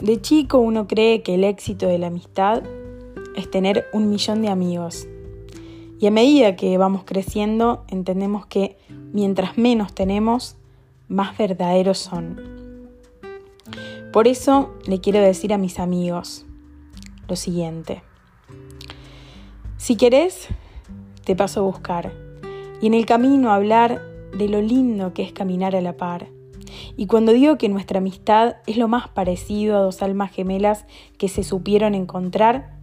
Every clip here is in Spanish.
De chico uno cree que el éxito de la amistad es tener un millón de amigos. Y a medida que vamos creciendo, entendemos que mientras menos tenemos, más verdaderos son. Por eso le quiero decir a mis amigos lo siguiente. Si querés, te paso a buscar y en el camino hablar de lo lindo que es caminar a la par. Y cuando digo que nuestra amistad es lo más parecido a dos almas gemelas que se supieron encontrar,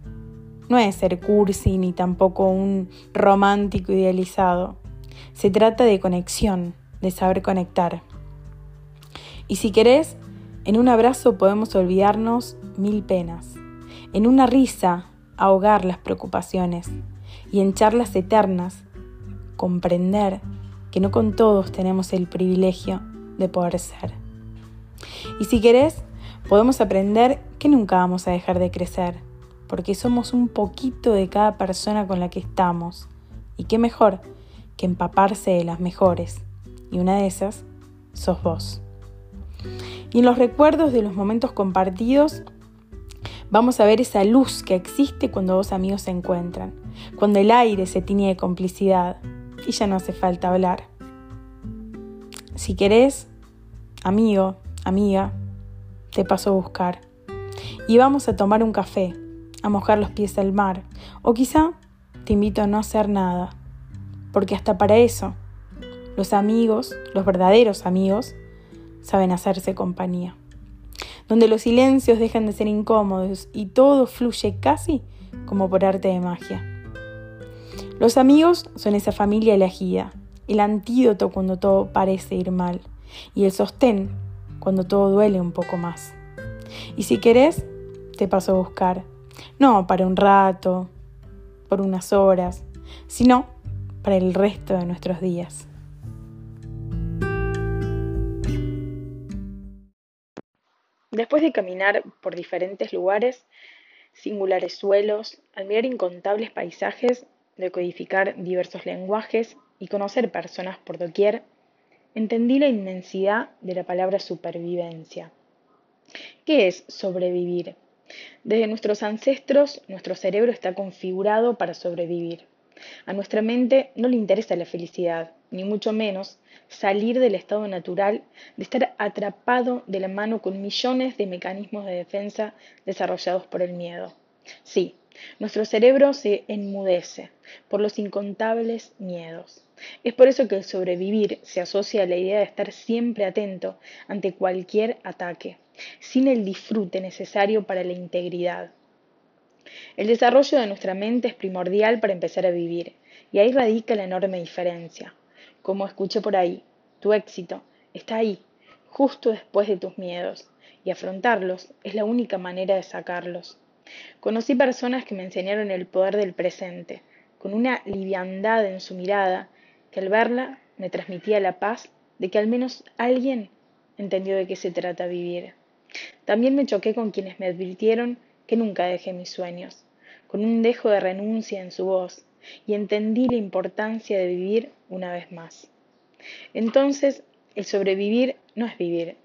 no es ser cursi ni tampoco un romántico idealizado. Se trata de conexión, de saber conectar. Y si querés, en un abrazo podemos olvidarnos mil penas, en una risa ahogar las preocupaciones y en charlas eternas comprender que no con todos tenemos el privilegio de poder ser. Y si querés, podemos aprender que nunca vamos a dejar de crecer, porque somos un poquito de cada persona con la que estamos. Y qué mejor que empaparse de las mejores. Y una de esas sos vos. Y en los recuerdos de los momentos compartidos, vamos a ver esa luz que existe cuando dos amigos se encuentran, cuando el aire se tiñe de complicidad y ya no hace falta hablar. Si querés, amigo, amiga, te paso a buscar. Y vamos a tomar un café, a mojar los pies al mar, o quizá te invito a no hacer nada, porque hasta para eso, los amigos, los verdaderos amigos, saben hacerse compañía. Donde los silencios dejan de ser incómodos y todo fluye casi como por arte de magia. Los amigos son esa familia elegida, el antídoto cuando todo parece ir mal y el sostén cuando todo duele un poco más. Y si querés, te paso a buscar, no para un rato, por unas horas, sino para el resto de nuestros días. Después de caminar por diferentes lugares, singulares suelos, admirar incontables paisajes, decodificar diversos lenguajes y conocer personas por doquier, entendí la inmensidad de la palabra supervivencia. ¿Qué es sobrevivir? Desde nuestros ancestros, nuestro cerebro está configurado para sobrevivir. A nuestra mente no le interesa la felicidad, ni mucho menos salir del estado natural de estar atrapado de la mano con millones de mecanismos de defensa desarrollados por el miedo. Sí, nuestro cerebro se enmudece por los incontables miedos. Es por eso que el sobrevivir se asocia a la idea de estar siempre atento ante cualquier ataque, sin el disfrute necesario para la integridad. El desarrollo de nuestra mente es primordial para empezar a vivir, y ahí radica la enorme diferencia. Como escuché por ahí, tu éxito está ahí, justo después de tus miedos, y afrontarlos es la única manera de sacarlos. Conocí personas que me enseñaron el poder del presente, con una liviandad en su mirada que al verla me transmitía la paz de que al menos alguien entendió de qué se trata vivir. También me choqué con quienes me advirtieron que nunca dejé mis sueños, con un dejo de renuncia en su voz, y entendí la importancia de vivir una vez más. Entonces, el sobrevivir no es vivir.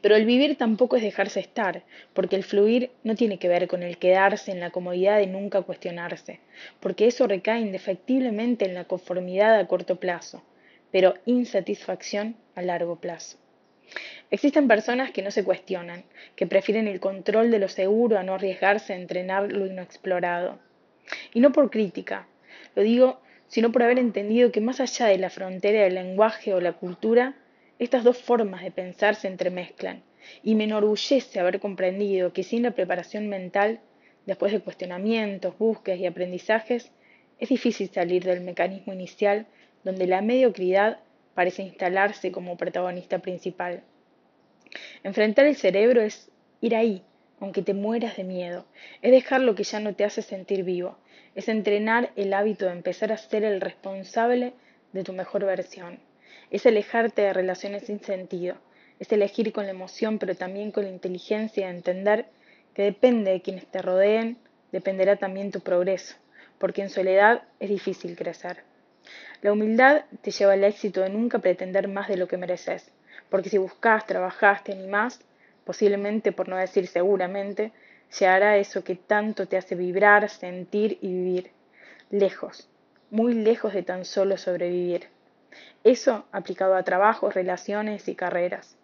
Pero el vivir tampoco es dejarse estar, porque el fluir no tiene que ver con el quedarse en la comodidad de nunca cuestionarse, porque eso recae indefectiblemente en la conformidad a corto plazo, pero insatisfacción a largo plazo. Existen personas que no se cuestionan, que prefieren el control de lo seguro a no arriesgarse a entrenar lo inexplorado. Y no por crítica, lo digo sino por haber entendido que más allá de la frontera del lenguaje o la cultura, estas dos formas de pensar se entremezclan, y me enorgullece haber comprendido que sin la preparación mental, después de cuestionamientos, búsquedas y aprendizajes, es difícil salir del mecanismo inicial donde la mediocridad parece instalarse como protagonista principal. Enfrentar el cerebro es ir ahí, aunque te mueras de miedo, es dejar lo que ya no te hace sentir vivo, es entrenar el hábito de empezar a ser el responsable de tu mejor versión, es alejarte de relaciones sin sentido, es elegir con la emoción pero también con la inteligencia de entender que depende de quienes te rodeen, dependerá también tu progreso, porque en soledad es difícil crecer. La humildad te lleva al éxito de nunca pretender más de lo que mereces, porque si buscas, trabajás, te animás, posiblemente, por no decir seguramente, llegará eso que tanto te hace vibrar, sentir y vivir. Lejos, muy lejos de tan solo sobrevivir. Eso aplicado a trabajos, relaciones y carreras.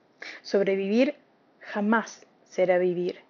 Sobrevivir jamás será vivir.